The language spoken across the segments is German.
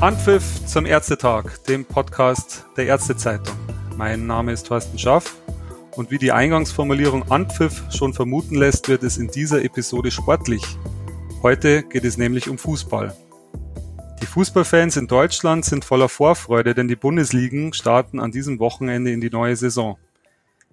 Anpfiff zum Ärztetag, dem Podcast der Ärztezeitung. Mein Name ist Thorsten Schaff und wie die Eingangsformulierung Anpfiff schon vermuten lässt, wird es in dieser Episode sportlich. Heute geht es nämlich um Fußball. Fußballfans in Deutschland sind voller Vorfreude, denn die Bundesligen starten an diesem Wochenende in die neue Saison.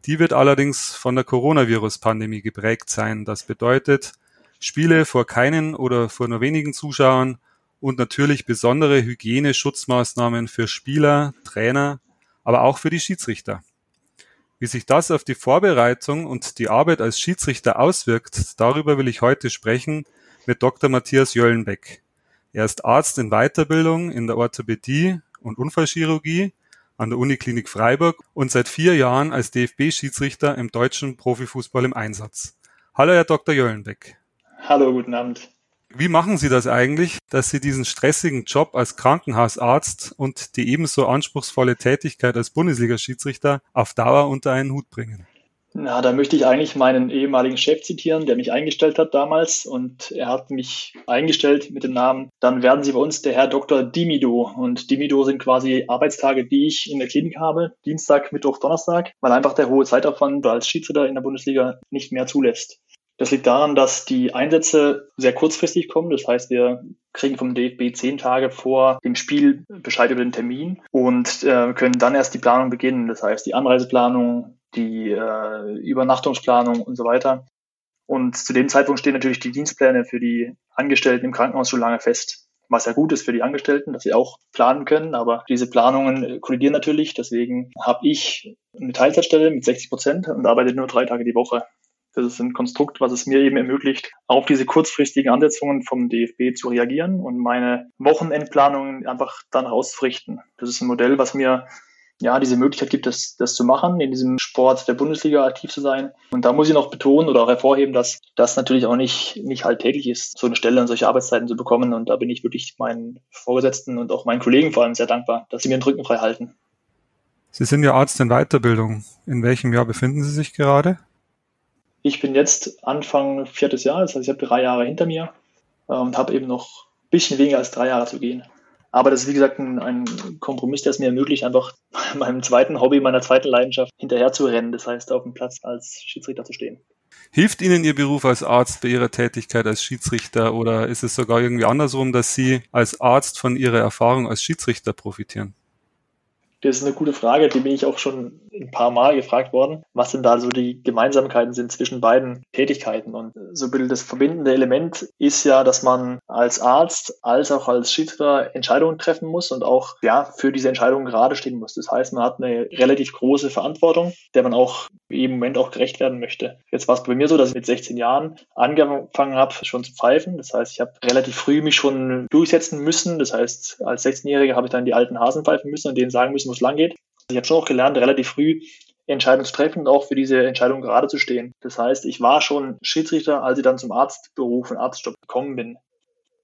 Die wird allerdings von der Coronavirus-Pandemie geprägt sein. Das bedeutet Spiele vor keinen oder vor nur wenigen Zuschauern, und natürlich besondere Hygieneschutzmaßnahmen für Spieler, Trainer, aber auch für die Schiedsrichter. Wie sich das auf die Vorbereitung und die Arbeit als Schiedsrichter auswirkt, darüber will ich heute sprechen mit Dr. Matthias Jöllenbeck. Er ist Arzt in Weiterbildung in der Orthopädie und Unfallchirurgie an der Uniklinik Freiburg und seit vier Jahren als DFB-Schiedsrichter im deutschen Profifußball im Einsatz. Hallo, Herr Dr. Jöllenbeck. Hallo, guten Abend. Wie machen Sie das eigentlich, dass Sie diesen stressigen Job als Krankenhausarzt und die ebenso anspruchsvolle Tätigkeit als Bundesliga-Schiedsrichter auf Dauer unter einen Hut bringen? Na, da möchte ich eigentlich meinen ehemaligen Chef zitieren, der mich eingestellt hat damals. Und er hat mich eingestellt mit dem Namen, dann werden Sie bei uns der Herr Dr. Dimido. Und Dimido sind quasi Arbeitstage, die ich in der Klinik habe. Dienstag, Mittwoch, Donnerstag, weil einfach der hohe Zeitaufwand als Schiedsrichter in der Bundesliga nicht mehr zulässt. Das liegt daran, dass die Einsätze sehr kurzfristig kommen. Das heißt, wir kriegen vom DFB zehn Tage vor dem Spiel Bescheid über den Termin und äh, können dann erst die Planung beginnen. Das heißt, die Anreiseplanung, die äh, Übernachtungsplanung und so weiter. Und zu dem Zeitpunkt stehen natürlich die Dienstpläne für die Angestellten im Krankenhaus schon lange fest. Was ja gut ist für die Angestellten, dass sie auch planen können, aber diese Planungen kollidieren natürlich. Deswegen habe ich eine Teilzeitstelle mit 60 Prozent und arbeite nur drei Tage die Woche. Das ist ein Konstrukt, was es mir eben ermöglicht, auf diese kurzfristigen Ansetzungen vom DFB zu reagieren und meine Wochenendplanungen einfach dann rauszurichten. Das ist ein Modell, was mir ja, diese Möglichkeit gibt, das, das zu machen, in diesem Sport der Bundesliga aktiv zu sein. Und da muss ich noch betonen oder auch hervorheben, dass das natürlich auch nicht, nicht halt täglich ist, so eine Stelle an solche Arbeitszeiten zu bekommen. Und da bin ich wirklich meinen Vorgesetzten und auch meinen Kollegen vor allem sehr dankbar, dass sie mir den Rücken frei halten. Sie sind ja Arzt in Weiterbildung. In welchem Jahr befinden Sie sich gerade? Ich bin jetzt Anfang viertes Jahr, das heißt, ich habe drei Jahre hinter mir äh, und habe eben noch ein bisschen weniger als drei Jahre zu gehen. Aber das ist, wie gesagt, ein, ein Kompromiss, der es mir ermöglicht, einfach meinem zweiten Hobby, meiner zweiten Leidenschaft hinterher zu rennen. Das heißt, auf dem Platz als Schiedsrichter zu stehen. Hilft Ihnen Ihr Beruf als Arzt bei Ihrer Tätigkeit als Schiedsrichter oder ist es sogar irgendwie andersrum, dass Sie als Arzt von Ihrer Erfahrung als Schiedsrichter profitieren? Das ist eine gute Frage, die bin ich auch schon ein paar Mal gefragt worden, was denn da so die Gemeinsamkeiten sind zwischen beiden Tätigkeiten. Und so ein das verbindende Element ist ja, dass man als Arzt als auch als Schiedsrichter Entscheidungen treffen muss und auch ja für diese Entscheidungen gerade stehen muss. Das heißt, man hat eine relativ große Verantwortung, der man auch im Moment auch gerecht werden möchte. Jetzt war es bei mir so, dass ich mit 16 Jahren angefangen habe, schon zu pfeifen. Das heißt, ich habe relativ früh mich schon durchsetzen müssen. Das heißt, als 16-Jähriger habe ich dann die alten Hasen pfeifen müssen und denen sagen müssen, wo es lang geht. Ich habe schon auch gelernt, relativ früh Entscheidungen zu treffen und auch für diese Entscheidung gerade zu stehen. Das heißt, ich war schon Schiedsrichter, als ich dann zum Arztberuf und Arztjob gekommen bin.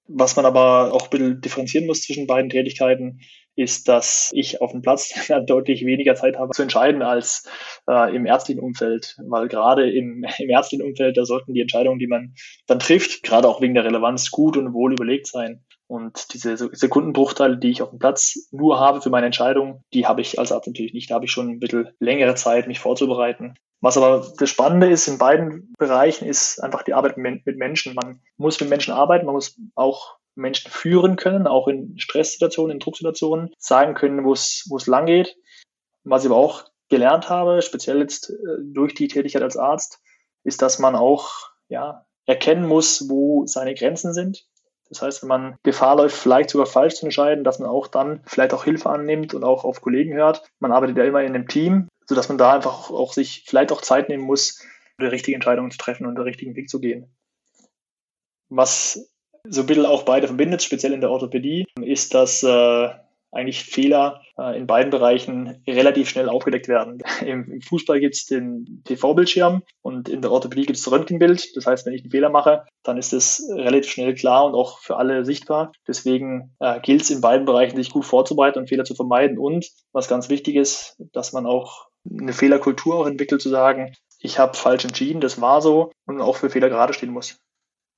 Was man aber auch ein bisschen differenzieren muss zwischen beiden Tätigkeiten, ist, dass ich auf dem Platz deutlich weniger Zeit habe zu entscheiden als äh, im ärztlichen Umfeld, weil gerade im, im ärztlichen Umfeld, da sollten die Entscheidungen, die man dann trifft, gerade auch wegen der Relevanz gut und wohl überlegt sein. Und diese Sekundenbruchteile, die ich auf dem Platz nur habe für meine Entscheidung, die habe ich als Arzt natürlich nicht. Da habe ich schon ein bisschen längere Zeit, mich vorzubereiten. Was aber das Spannende ist in beiden Bereichen, ist einfach die Arbeit mit Menschen. Man muss mit Menschen arbeiten, man muss auch Menschen führen können, auch in Stresssituationen, in Drucksituationen, sagen können, wo es, wo lang geht. Was ich aber auch gelernt habe, speziell jetzt äh, durch die Tätigkeit als Arzt, ist, dass man auch ja, erkennen muss, wo seine Grenzen sind das heißt, wenn man Gefahr läuft, vielleicht sogar falsch zu entscheiden, dass man auch dann vielleicht auch Hilfe annimmt und auch auf Kollegen hört. Man arbeitet ja immer in einem Team, sodass man da einfach auch sich vielleicht auch Zeit nehmen muss, die richtige Entscheidung zu treffen und den richtigen Weg zu gehen. Was so ein bisschen auch beide verbindet, speziell in der Orthopädie, ist, dass äh, eigentlich Fehler äh, in beiden Bereichen relativ schnell aufgedeckt werden. Im, Fußball gibt es den TV-Bildschirm und in der Orthopädie gibt es das Röntgenbild. Das heißt, wenn ich einen Fehler mache, dann ist es relativ schnell klar und auch für alle sichtbar. Deswegen äh, gilt es in beiden Bereichen, sich gut vorzubereiten und Fehler zu vermeiden. Und was ganz wichtig ist, dass man auch eine Fehlerkultur auch entwickelt, zu sagen, ich habe falsch entschieden, das war so und auch für Fehler gerade stehen muss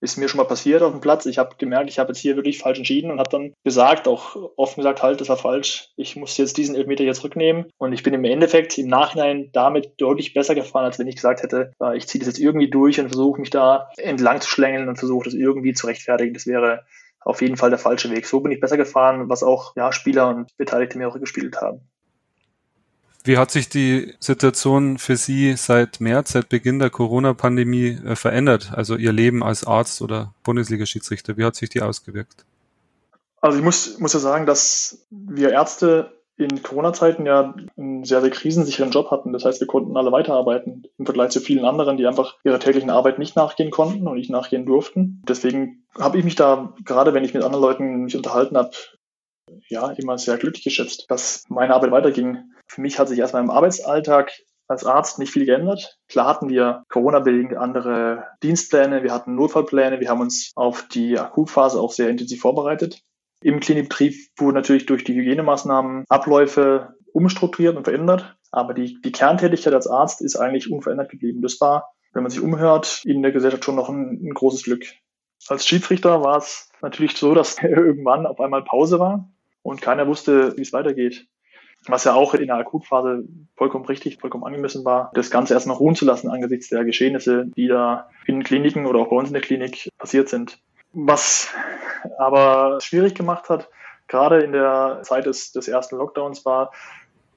ist mir schon mal passiert auf dem Platz. Ich habe gemerkt, ich habe jetzt hier wirklich falsch entschieden und habe dann gesagt, auch offen gesagt, halt, das war falsch. Ich muss jetzt diesen Elfmeter jetzt zurücknehmen. Und ich bin im Endeffekt im Nachhinein damit deutlich besser gefahren, als wenn ich gesagt hätte, äh, ich ziehe das jetzt irgendwie durch und versuche mich da entlang zu schlängeln und versuche das irgendwie zu rechtfertigen. Das wäre auf jeden Fall der falsche Weg. So bin ich besser gefahren, was auch ja, Spieler und Beteiligte mir auch gespielt haben. Wie hat sich die Situation für Sie seit März, seit Beginn der Corona-Pandemie äh, verändert? Also Ihr Leben als Arzt oder Bundesliga-Schiedsrichter, wie hat sich die ausgewirkt? Also ich muss, muss ja sagen, dass wir Ärzte in Corona-Zeiten ja einen sehr, sehr krisensicheren Job hatten. Das heißt, wir konnten alle weiterarbeiten im Vergleich zu vielen anderen, die einfach ihrer täglichen Arbeit nicht nachgehen konnten und nicht nachgehen durften. Deswegen habe ich mich da, gerade wenn ich mit anderen Leuten mich unterhalten habe, ja, immer sehr glücklich geschätzt, dass meine Arbeit weiterging. Für mich hat sich erstmal im Arbeitsalltag als Arzt nicht viel geändert. Klar hatten wir Corona-bedingt andere Dienstpläne, wir hatten Notfallpläne, wir haben uns auf die Akutphase auch sehr intensiv vorbereitet. Im Klinikbetrieb wurden natürlich durch die Hygienemaßnahmen Abläufe umstrukturiert und verändert, aber die, die Kerntätigkeit als Arzt ist eigentlich unverändert geblieben. Das war, wenn man sich umhört, in der Gesellschaft schon noch ein, ein großes Glück. Als Schiedsrichter war es natürlich so, dass irgendwann auf einmal Pause war und keiner wusste, wie es weitergeht. Was ja auch in der Akutphase vollkommen richtig, vollkommen angemessen war, das Ganze erstmal ruhen zu lassen angesichts der Geschehnisse, die da in Kliniken oder auch bei uns in der Klinik passiert sind. Was aber schwierig gemacht hat, gerade in der Zeit des, des ersten Lockdowns war,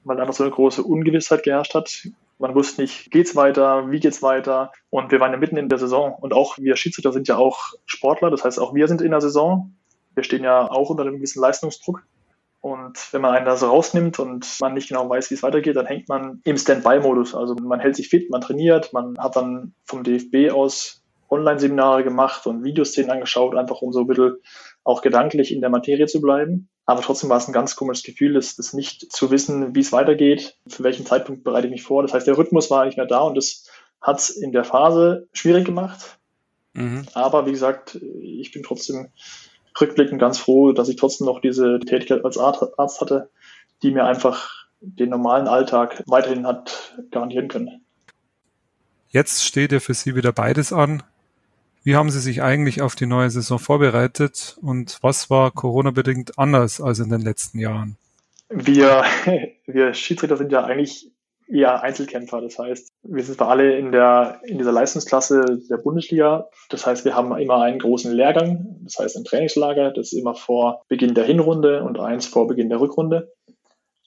weil einfach so eine große Ungewissheit geherrscht hat. Man wusste nicht, geht's weiter, wie geht's weiter? Und wir waren ja mitten in der Saison. Und auch wir Schiedsrichter sind ja auch Sportler. Das heißt, auch wir sind in der Saison. Wir stehen ja auch unter einem gewissen Leistungsdruck. Und wenn man einen da so rausnimmt und man nicht genau weiß, wie es weitergeht, dann hängt man im Standby-Modus. Also man hält sich fit, man trainiert, man hat dann vom DFB aus Online-Seminare gemacht und Videoszenen angeschaut, einfach um so ein bisschen auch gedanklich in der Materie zu bleiben. Aber trotzdem war es ein ganz komisches Gefühl, das, das nicht zu wissen, wie es weitergeht, für welchen Zeitpunkt bereite ich mich vor. Das heißt, der Rhythmus war nicht mehr da und das hat es in der Phase schwierig gemacht. Mhm. Aber wie gesagt, ich bin trotzdem rückblickend ganz froh, dass ich trotzdem noch diese Tätigkeit als Arzt hatte, die mir einfach den normalen Alltag weiterhin hat garantieren können. Jetzt steht ja für Sie wieder beides an. Wie haben Sie sich eigentlich auf die neue Saison vorbereitet und was war Corona-bedingt anders als in den letzten Jahren? Wir, wir Schiedsrichter sind ja eigentlich eher Einzelkämpfer. Das heißt, wir sind zwar alle in der, in dieser Leistungsklasse der Bundesliga. Das heißt, wir haben immer einen großen Lehrgang. Das heißt, ein Trainingslager. Das ist immer vor Beginn der Hinrunde und eins vor Beginn der Rückrunde.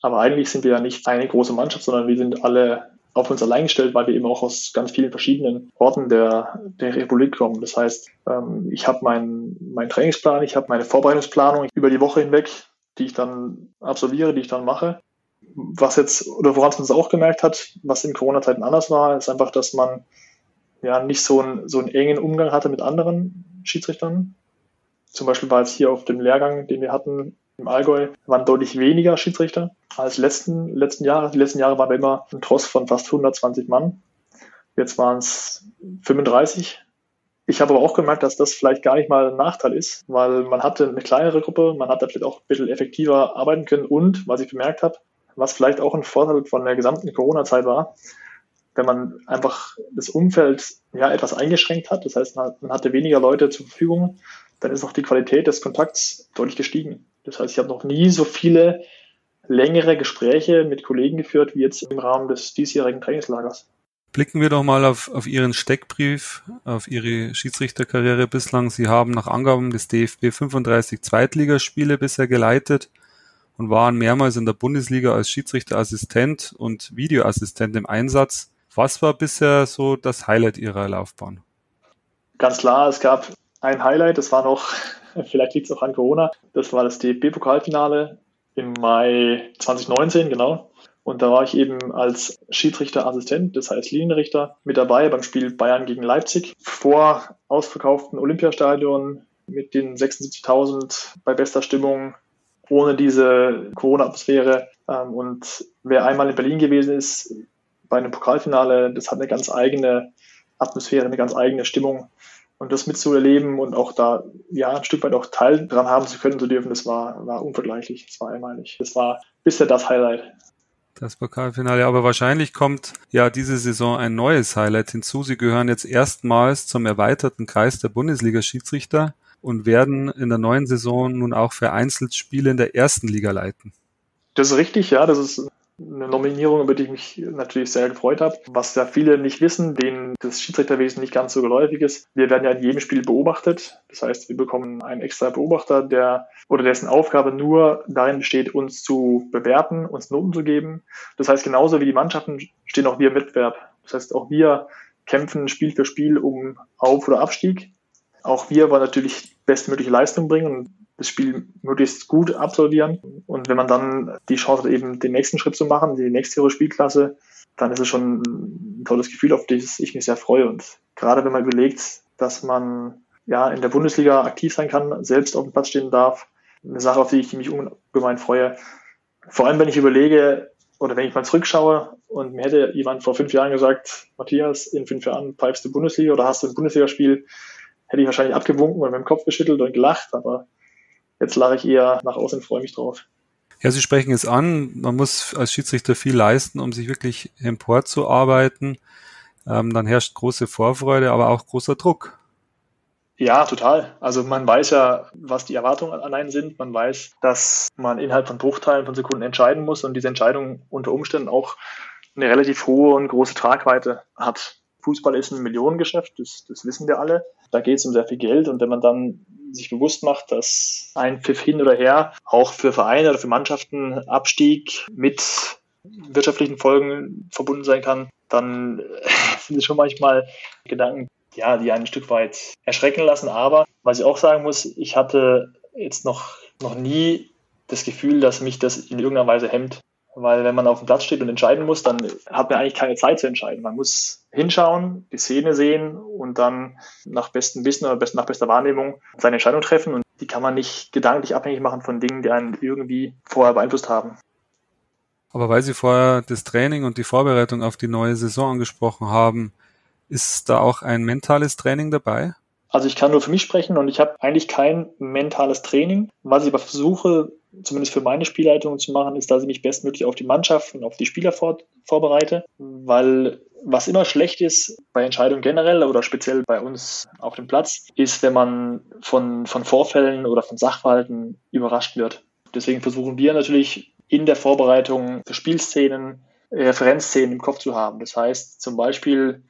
Aber eigentlich sind wir ja nicht eine große Mannschaft, sondern wir sind alle auf uns allein gestellt, weil wir eben auch aus ganz vielen verschiedenen Orten der, der Republik kommen. Das heißt, ähm, ich habe meinen mein Trainingsplan, ich habe meine Vorbereitungsplanung über die Woche hinweg, die ich dann absolviere, die ich dann mache was jetzt, oder woran man es auch gemerkt hat, was in Corona-Zeiten anders war, ist einfach, dass man ja nicht so, einen so einen engen Umgang hatte mit anderen Schiedsrichtern. Zum Beispiel war jetzt hier auf dem Lehrgang, den wir hatten im Allgäu, waren deutlich weniger Schiedsrichter als letzten, letzten Jahre. Die letzten Jahre waren wir immer ein Tross von fast 120 Mann. Jetzt waren es 35. Ich habe aber auch gemerkt, dass das vielleicht gar nicht mal ein Nachteil ist, weil man hatte eine kleinere Gruppe, man hat da vielleicht auch ein bisschen effektiver arbeiten können und, was ich bemerkt habe, was vielleicht auch ein Vorteil von der gesamten Corona-Zeit war, wenn man einfach das Umfeld ja etwas eingeschränkt hat, das heißt, man, hatte weniger Leute zur Verfügung, dann ist auch die Qualität des Kontakts deutlich gestiegen. Das heißt, ich habe noch nie so viele längere Gespräche mit Kollegen geführt wie jetzt im Rahmen des diesjährigen Trainingslagers. Blicken wir doch mal auf, auf Ihren Steckbrief, auf Ihre Schiedsrichterkarriere bislang. Sie haben nach Angaben des DFB 35 Zweitligaspiele bisher geleitet und waren mehrmals in der Bundesliga als Schiedsrichterassistent und Videoassistent im Einsatz. Was war bisher so das Highlight Ihrer Laufbahn? Ganz klar, es gab ein Highlight, das war noch, vielleicht liegt es auch an Corona, das war das DFB-Pokalfinale im Mai 2019, genau. Und da war ich eben als Schiedsrichterassistent, das heißt Linienrichter, mit dabei beim Spiel Bayern gegen Leipzig vor ausverkauften Olympiastadion mit den 76.000 bei bester Stimmung ohne diese Corona-Atmosphäre. Ähm, und wer einmal in Berlin gewesen ist, bei einem Pokalfinale, das hat eine ganz eigene Atmosphäre, eine ganz eigene Stimmung. Und das mitzuerleben und auch da ja ein Stück weit auch Teil dran haben zu können zu dürfen, das war, war unvergleichlich, das war einmalig. Das war bisher das Highlight. Das Pokalfinale, aber wahrscheinlich kommt ja diese Saison ein neues Highlight hinzu. Sie gehören jetzt erstmals zum erweiterten Kreis der Bundesliga-Schiedsrichter und werden in der neuen Saison nun auch vereinzelt Spiele in der ersten Liga leiten. Das ist richtig, ja. Das ist eine Nominierung, über die ich mich natürlich sehr gefreut habe. Was ja viele nicht wissen, denen das Schiedsrichterwesen nicht ganz so geläufig ist. Wir werden ja in jedem Spiel beobachtet. Das heißt, wir bekommen einen extra Beobachter, der oder dessen Aufgabe nur darin besteht, uns zu bewerten, uns Noten zu geben. Das heißt, genauso wie die Mannschaften stehen auch wir im Wettbewerb. Das heißt, auch wir kämpfen Spiel für Spiel um Auf- oder Abstieg. Auch wir wollen natürlich bestmögliche Leistung bringen und das Spiel möglichst gut absolvieren. Und wenn man dann die Chance hat, eben den nächsten Schritt zu machen, die nächste höhere Spielklasse, dann ist es schon ein tolles Gefühl, auf das ich mich sehr freue. Und gerade wenn man überlegt, dass man ja in der Bundesliga aktiv sein kann, selbst auf dem Platz stehen darf, eine Sache, auf die ich mich ungemein freue. Vor allem, wenn ich überlege, oder wenn ich mal zurückschaue und mir hätte jemand vor fünf Jahren gesagt, Matthias, in fünf Jahren pfeifst du Bundesliga oder hast du ein Bundesligaspiel, hätte ich wahrscheinlich abgewunken und mit dem Kopf geschüttelt und gelacht, aber Jetzt lache ich eher nach außen und freue mich drauf. Ja, Sie sprechen es an. Man muss als Schiedsrichter viel leisten, um sich wirklich emporzuarbeiten. Ähm, dann herrscht große Vorfreude, aber auch großer Druck. Ja, total. Also man weiß ja, was die Erwartungen an einen sind. Man weiß, dass man innerhalb von Bruchteilen von Sekunden entscheiden muss und diese Entscheidung unter Umständen auch eine relativ hohe und große Tragweite hat. Fußball ist ein Millionengeschäft, das, das wissen wir alle. Da geht es um sehr viel Geld und wenn man dann sich bewusst macht, dass ein Pfiff hin oder her auch für Vereine oder für Mannschaften Abstieg mit wirtschaftlichen Folgen verbunden sein kann, dann sind es schon manchmal Gedanken, ja, die einen ein Stück weit erschrecken lassen. Aber was ich auch sagen muss, ich hatte jetzt noch, noch nie das Gefühl, dass mich das in irgendeiner Weise hemmt. Weil wenn man auf dem Platz steht und entscheiden muss, dann hat man eigentlich keine Zeit zu entscheiden. Man muss hinschauen, die Szene sehen und dann nach bestem Wissen oder nach bester Wahrnehmung seine Entscheidung treffen. Und die kann man nicht gedanklich abhängig machen von Dingen, die einen irgendwie vorher beeinflusst haben. Aber weil Sie vorher das Training und die Vorbereitung auf die neue Saison angesprochen haben, ist da auch ein mentales Training dabei? Also ich kann nur für mich sprechen und ich habe eigentlich kein mentales Training. Was ich aber versuche, zumindest für meine Spielleitung zu machen, ist, dass ich mich bestmöglich auf die Mannschaft und auf die Spieler vor, vorbereite, weil was immer schlecht ist bei Entscheidungen generell oder speziell bei uns auf dem Platz, ist, wenn man von, von Vorfällen oder von Sachverhalten überrascht wird. Deswegen versuchen wir natürlich in der Vorbereitung für Spielszenen Referenzszenen im Kopf zu haben. Das heißt zum Beispiel,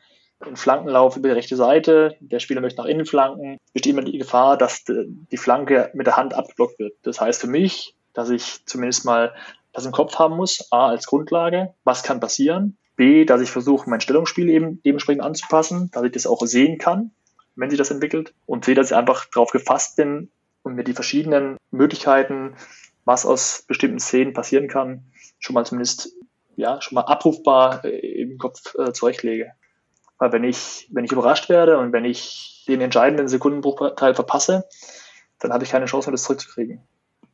ein Flankenlauf über die rechte Seite, der Spieler möchte nach innen flanken, besteht immer die Gefahr, dass die Flanke mit der Hand abgeblockt wird. Das heißt für mich, dass ich zumindest mal das im Kopf haben muss, A, als Grundlage, was kann passieren, B, dass ich versuche, mein Stellungsspiel eben dementsprechend anzupassen, dass ich das auch sehen kann, wenn sich das entwickelt, und C, dass ich einfach darauf gefasst bin und mir die verschiedenen Möglichkeiten, was aus bestimmten Szenen passieren kann, schon mal zumindest ja, schon mal abrufbar äh, im Kopf äh, zurechtlege. Weil wenn ich, wenn ich überrascht werde und wenn ich den entscheidenden Sekundenbruchteil verpasse, dann habe ich keine Chance mehr, das zurückzukriegen.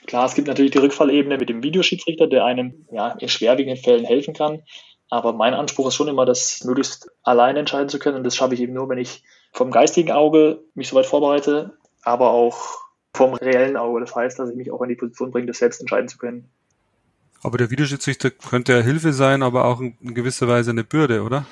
Klar, es gibt natürlich die Rückfallebene mit dem Videoschiedsrichter, der einem ja, in schwerwiegenden Fällen helfen kann. Aber mein Anspruch ist schon immer, das möglichst allein entscheiden zu können. Und das schaffe ich eben nur, wenn ich vom geistigen Auge mich soweit vorbereite, aber auch vom reellen Auge. Das heißt, dass ich mich auch in die Position bringe, das selbst entscheiden zu können. Aber der Videoschiedsrichter könnte ja Hilfe sein, aber auch in gewisser Weise eine Bürde, oder?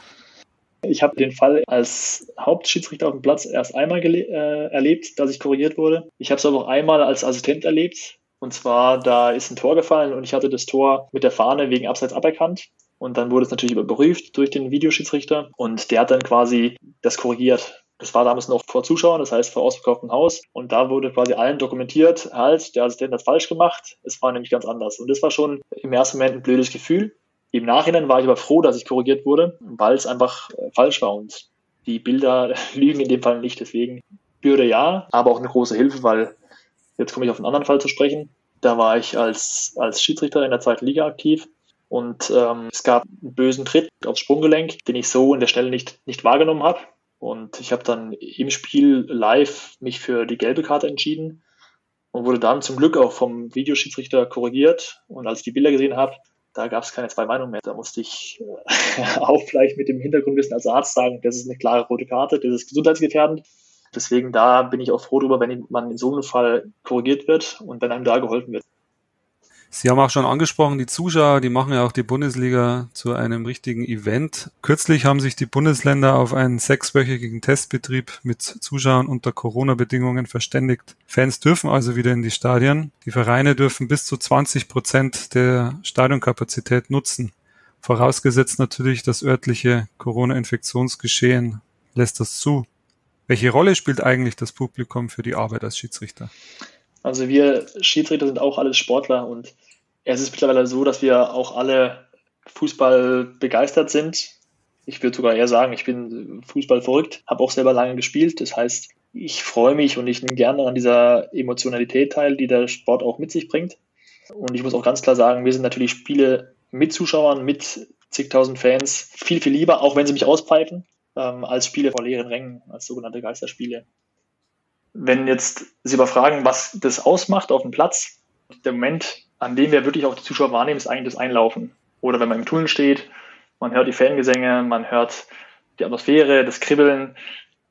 Ich habe den Fall als Hauptschiedsrichter auf dem Platz erst einmal äh, erlebt, dass ich korrigiert wurde. Ich habe es aber auch einmal als Assistent erlebt. Und zwar, da ist ein Tor gefallen und ich hatte das Tor mit der Fahne wegen Abseits aberkannt. Und dann wurde es natürlich überprüft durch den Videoschiedsrichter und der hat dann quasi das korrigiert. Das war damals noch vor Zuschauern, das heißt vor ausverkauftem Haus. Und da wurde quasi allen dokumentiert, halt, der Assistent hat falsch gemacht. Es war nämlich ganz anders. Und das war schon im ersten Moment ein blödes Gefühl. Im Nachhinein war ich aber froh, dass ich korrigiert wurde, weil es einfach äh, falsch war und die Bilder lügen in dem Fall nicht. Deswegen Bürde ja, aber auch eine große Hilfe, weil jetzt komme ich auf einen anderen Fall zu sprechen. Da war ich als, als Schiedsrichter in der zweiten Liga aktiv und ähm, es gab einen bösen Tritt aufs Sprunggelenk, den ich so in der Stelle nicht, nicht wahrgenommen habe. Und ich habe dann im Spiel live mich für die gelbe Karte entschieden und wurde dann zum Glück auch vom Videoschiedsrichter korrigiert. Und als ich die Bilder gesehen habe, da gab es keine zwei Meinungen mehr. Da musste ich äh, auch vielleicht mit dem Hintergrundwissen als Arzt sagen, das ist eine klare rote Karte, das ist gesundheitsgefährdend. Deswegen da bin ich auch froh darüber, wenn man in so einem Fall korrigiert wird und wenn einem da geholfen wird. Sie haben auch schon angesprochen, die Zuschauer, die machen ja auch die Bundesliga zu einem richtigen Event. Kürzlich haben sich die Bundesländer auf einen sechswöchigen Testbetrieb mit Zuschauern unter Corona-Bedingungen verständigt. Fans dürfen also wieder in die Stadien. Die Vereine dürfen bis zu 20 Prozent der Stadionkapazität nutzen. Vorausgesetzt natürlich, das örtliche Corona-Infektionsgeschehen lässt das zu. Welche Rolle spielt eigentlich das Publikum für die Arbeit als Schiedsrichter? Also wir Schiedsrichter sind auch alles Sportler und es ist mittlerweile so, dass wir auch alle Fußball begeistert sind. Ich würde sogar eher sagen, ich bin Fußball verrückt, habe auch selber lange gespielt. Das heißt, ich freue mich und ich nehme gerne an dieser Emotionalität teil, die der Sport auch mit sich bringt. Und ich muss auch ganz klar sagen, wir sind natürlich Spiele mit Zuschauern, mit zigtausend Fans viel, viel lieber, auch wenn sie mich auspfeifen, ähm, als Spiele vor leeren Rängen, als sogenannte Geisterspiele wenn jetzt Sie aber fragen, was das ausmacht auf dem Platz, der Moment, an dem wir wirklich auch die Zuschauer wahrnehmen, ist eigentlich das Einlaufen. Oder wenn man im Tunnel steht, man hört die Fangesänge, man hört die Atmosphäre, das Kribbeln.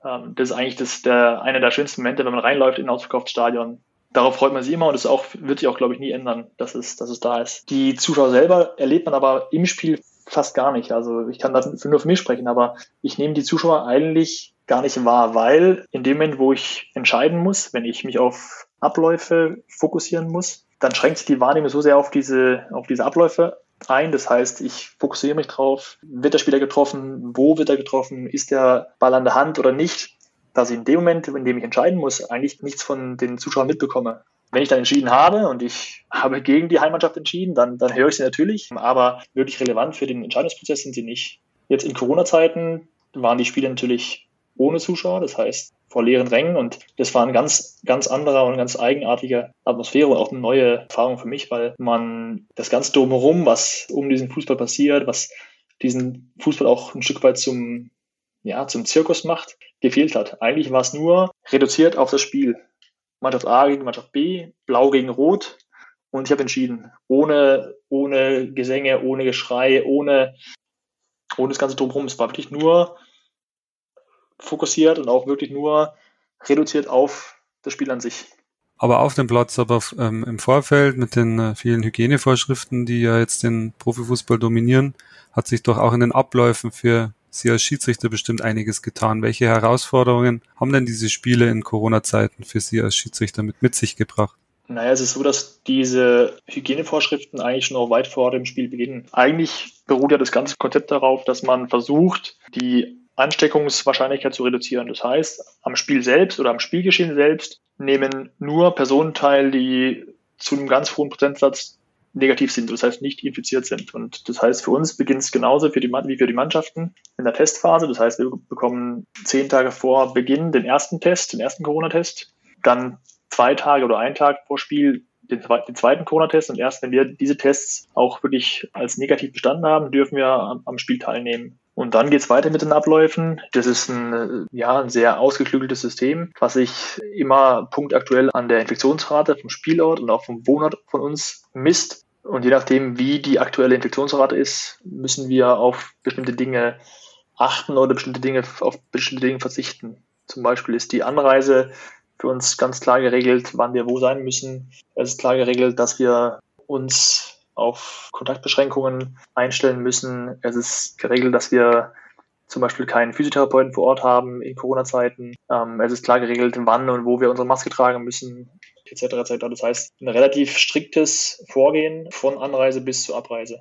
Ähm, das ist eigentlich das, der, einer der schönsten Momente, wenn man reinläuft in ein ausverkauftes Stadion. Darauf freut man sich immer und das auch, wird sich auch, glaube ich, nie ändern, dass es, dass es da ist. Die Zuschauer selber erlebt man aber im Spiel fast gar nicht. Also ich kann da nur für mich sprechen, aber ich nehme die Zuschauer eigentlich gar nicht wahr, weil in dem Moment, wo ich entscheiden muss, wenn ich mich auf Abläufe fokussieren muss, dann schränkt sich die Wahrnehmung so sehr auf diese, auf diese Abläufe ein. Das heißt, ich fokussiere mich drauf, wird der Spieler getroffen, wo wird er getroffen, ist der Ball an der Hand oder nicht, dass ich in dem Moment, in dem ich entscheiden muss, eigentlich nichts von den Zuschauern mitbekomme. Wenn ich dann entschieden habe und ich habe gegen die Heimmannschaft entschieden, dann, dann höre ich sie natürlich, aber wirklich relevant für den Entscheidungsprozess sind sie nicht. Jetzt in Corona-Zeiten waren die Spiele natürlich ohne Zuschauer, das heißt vor leeren Rängen. Und das war ein ganz, ganz anderer und ganz eigenartiger Atmosphäre und auch eine neue Erfahrung für mich, weil man das ganze drumherum, was um diesen Fußball passiert, was diesen Fußball auch ein Stück weit zum, ja, zum Zirkus macht, gefehlt hat. Eigentlich war es nur reduziert auf das Spiel. Mannschaft A gegen Mannschaft B, Blau gegen Rot. Und ich habe entschieden, ohne, ohne Gesänge, ohne Geschrei, ohne, ohne das ganze drumherum. Es war wirklich nur fokussiert und auch wirklich nur reduziert auf das Spiel an sich. Aber auf dem Platz, aber ähm, im Vorfeld mit den äh, vielen Hygienevorschriften, die ja jetzt den Profifußball dominieren, hat sich doch auch in den Abläufen für Sie als Schiedsrichter bestimmt einiges getan. Welche Herausforderungen haben denn diese Spiele in Corona-Zeiten für Sie als Schiedsrichter mit, mit sich gebracht? Naja, es ist so, dass diese Hygienevorschriften eigentlich schon auch weit vor dem Spiel beginnen. Eigentlich beruht ja das ganze Konzept darauf, dass man versucht, die Ansteckungswahrscheinlichkeit zu reduzieren. Das heißt, am Spiel selbst oder am Spielgeschehen selbst nehmen nur Personen teil, die zu einem ganz hohen Prozentsatz negativ sind, das heißt nicht infiziert sind. Und das heißt, für uns beginnt es genauso für die, wie für die Mannschaften in der Testphase. Das heißt, wir bekommen zehn Tage vor Beginn den ersten Test, den ersten Corona-Test, dann zwei Tage oder einen Tag vor Spiel den, den zweiten Corona-Test und erst wenn wir diese Tests auch wirklich als negativ bestanden haben, dürfen wir am, am Spiel teilnehmen. Und dann geht's weiter mit den Abläufen. Das ist ein, ja, ein sehr ausgeklügeltes System, was sich immer punktaktuell an der Infektionsrate vom Spielort und auch vom Wohnort von uns misst. Und je nachdem, wie die aktuelle Infektionsrate ist, müssen wir auf bestimmte Dinge achten oder bestimmte Dinge auf bestimmte Dinge verzichten. Zum Beispiel ist die Anreise für uns ganz klar geregelt, wann wir wo sein müssen. Es ist klar geregelt, dass wir uns auf Kontaktbeschränkungen einstellen müssen. Es ist geregelt, dass wir zum Beispiel keinen Physiotherapeuten vor Ort haben in Corona-Zeiten. Ähm, es ist klar geregelt, wann und wo wir unsere Maske tragen müssen, etc. etc. Das heißt, ein relativ striktes Vorgehen von Anreise bis zur Abreise.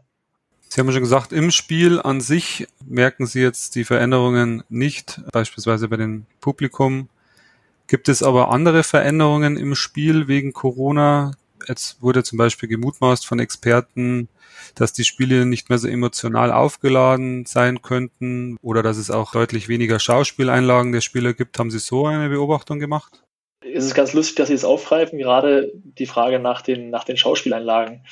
Sie haben schon gesagt, im Spiel an sich merken Sie jetzt die Veränderungen nicht, beispielsweise bei dem Publikum. Gibt es aber andere Veränderungen im Spiel wegen Corona, Jetzt wurde zum Beispiel gemutmaßt von Experten, dass die Spiele nicht mehr so emotional aufgeladen sein könnten oder dass es auch deutlich weniger Schauspieleinlagen der Spieler gibt. Haben Sie so eine Beobachtung gemacht? Es ist ganz lustig, dass Sie es aufgreifen, gerade die Frage nach den, nach den Schauspieleinlagen.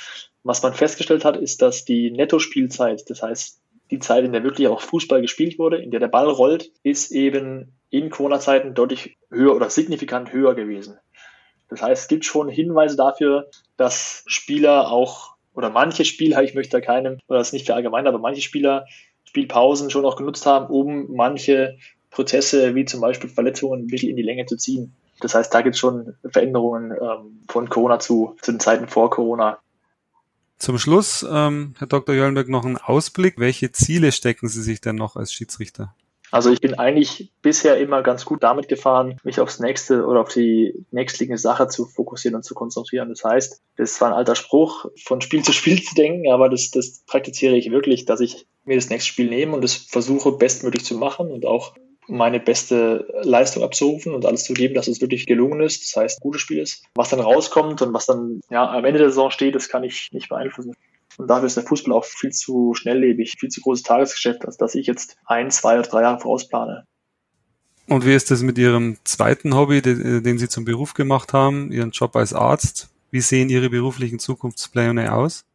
Was man festgestellt hat, ist, dass die Nettospielzeit, das heißt die Zeit, in der wirklich auch Fußball gespielt wurde, in der der Ball rollt, ist eben in Corona-Zeiten deutlich höher oder signifikant höher gewesen. Das heißt, es gibt schon Hinweise dafür, dass Spieler auch oder manche Spieler, ich möchte da keinem, oder das ist nicht allgemein, aber manche Spieler Spielpausen schon auch genutzt haben, um manche Prozesse wie zum Beispiel Verletzungen ein bisschen in die Länge zu ziehen. Das heißt, da gibt es schon Veränderungen ähm, von Corona zu, zu den Zeiten vor Corona. Zum Schluss, ähm, Herr Dr. Jöllenberg, noch ein Ausblick. Welche Ziele stecken Sie sich denn noch als Schiedsrichter? Also ich bin eigentlich bisher immer ganz gut damit gefahren, mich aufs nächste oder auf die nächstliegende Sache zu fokussieren und zu konzentrieren. Das heißt, das zwar ein alter Spruch, von Spiel zu Spiel zu denken, aber das, das praktiziere ich wirklich, dass ich mir das nächste Spiel nehme und das versuche bestmöglich zu machen und auch meine beste Leistung abzurufen und alles zu geben, dass es wirklich gelungen ist. Das heißt, ein gutes Spiel ist. Was dann rauskommt und was dann ja, am Ende der Saison steht, das kann ich nicht beeinflussen. Und dafür ist der Fußball auch viel zu schnelllebig, viel zu großes Tagesgeschäft, als dass ich jetzt ein, zwei oder drei Jahre vorausplane. Und wie ist das mit Ihrem zweiten Hobby, den Sie zum Beruf gemacht haben, Ihren Job als Arzt? Wie sehen Ihre beruflichen Zukunftspläne aus?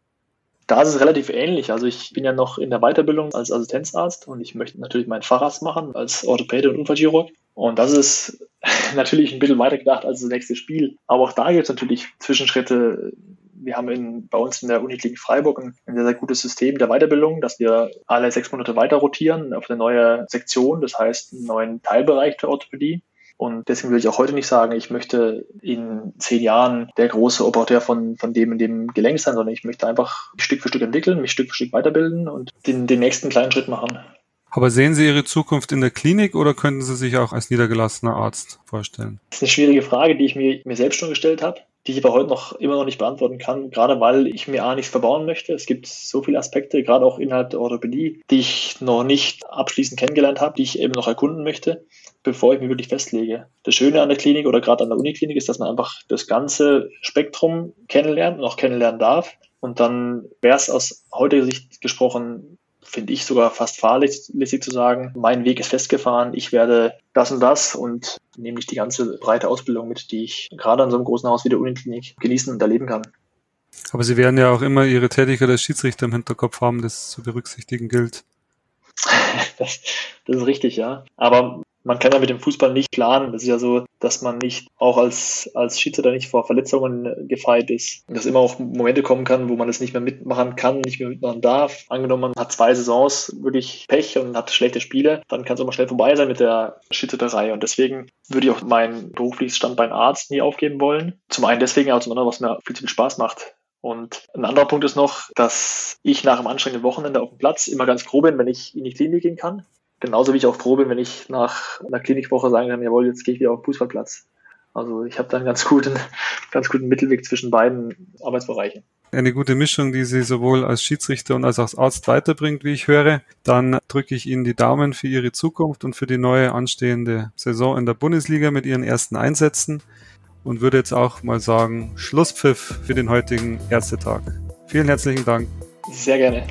Da ist es relativ ähnlich. Also ich bin ja noch in der Weiterbildung als Assistenzarzt und ich möchte natürlich meinen Facharzt machen als Orthopäde und Unfallchirurg. Und das ist natürlich ein bisschen weiter gedacht als das nächste Spiel. Aber auch da gibt es natürlich Zwischenschritte, wir haben in, bei uns in der Uniklinik Freiburg ein, ein sehr, sehr gutes System der Weiterbildung, dass wir alle sechs Monate weiter rotieren auf eine neue Sektion, das heißt einen neuen Teilbereich der Orthopädie. Und deswegen will ich auch heute nicht sagen, ich möchte in zehn Jahren der große Operateur von, von dem in dem Gelenk sein, sondern ich möchte einfach Stück für Stück entwickeln, mich Stück für Stück weiterbilden und den, den nächsten kleinen Schritt machen. Aber sehen Sie Ihre Zukunft in der Klinik oder könnten Sie sich auch als niedergelassener Arzt vorstellen? Das ist eine schwierige Frage, die ich mir, mir selbst schon gestellt habe die ich aber heute noch immer noch nicht beantworten kann, gerade weil ich mir A nichts verbauen möchte. Es gibt so viele Aspekte, gerade auch innerhalb der Orthopädie, die ich noch nicht abschließend kennengelernt habe, die ich eben noch erkunden möchte, bevor ich mich wirklich festlege. Das Schöne an der Klinik oder gerade an der Uniklinik ist, dass man einfach das ganze Spektrum kennenlernt und auch kennenlernen darf. Und dann wäre es aus heutiger Sicht gesprochen finde ich sogar fast fahrlässig zu sagen, mein Weg ist festgefahren, ich werde das und das und nehme nicht die ganze breite Ausbildung mit, die ich gerade an so einem großen Haus wie der Uniklinik genießen und erleben kann. Aber Sie werden ja auch immer Ihre Tätigkeit als Schiedsrichter im Hinterkopf haben, das zu berücksichtigen gilt. das, das ist richtig, ja. Aber man kann ja mit dem Fußball nicht planen. Das ist ja so, dass man nicht auch als, als Schiedsrichter nicht vor Verletzungen gefeit ist. Dass immer auch Momente kommen kann, wo man es nicht mehr mitmachen kann, nicht mehr mitmachen darf. Angenommen, man hat zwei Saisons wirklich Pech und hat schlechte Spiele, dann kann es auch mal schnell vorbei sein mit der Schiedsrichterei. Und deswegen würde ich auch mein berufliches Standbein Arzt nie aufgeben wollen. Zum einen deswegen, aber zum anderen, was mir viel zu viel Spaß macht. Und ein anderer Punkt ist noch, dass ich nach einem anstrengenden Wochenende auf dem Platz immer ganz froh bin, wenn ich in die Klinik gehen kann. Genauso wie ich auch froh bin, wenn ich nach einer Klinikwoche sagen kann, jawohl, jetzt gehe ich wieder auf den Fußballplatz. Also ich habe da einen ganz guten, ganz guten Mittelweg zwischen beiden Arbeitsbereichen. Eine gute Mischung, die Sie sowohl als Schiedsrichter und als Arzt weiterbringt, wie ich höre. Dann drücke ich Ihnen die Daumen für Ihre Zukunft und für die neue anstehende Saison in der Bundesliga mit Ihren ersten Einsätzen und würde jetzt auch mal sagen, Schlusspfiff für den heutigen Ärztetag. Vielen herzlichen Dank. Sehr gerne.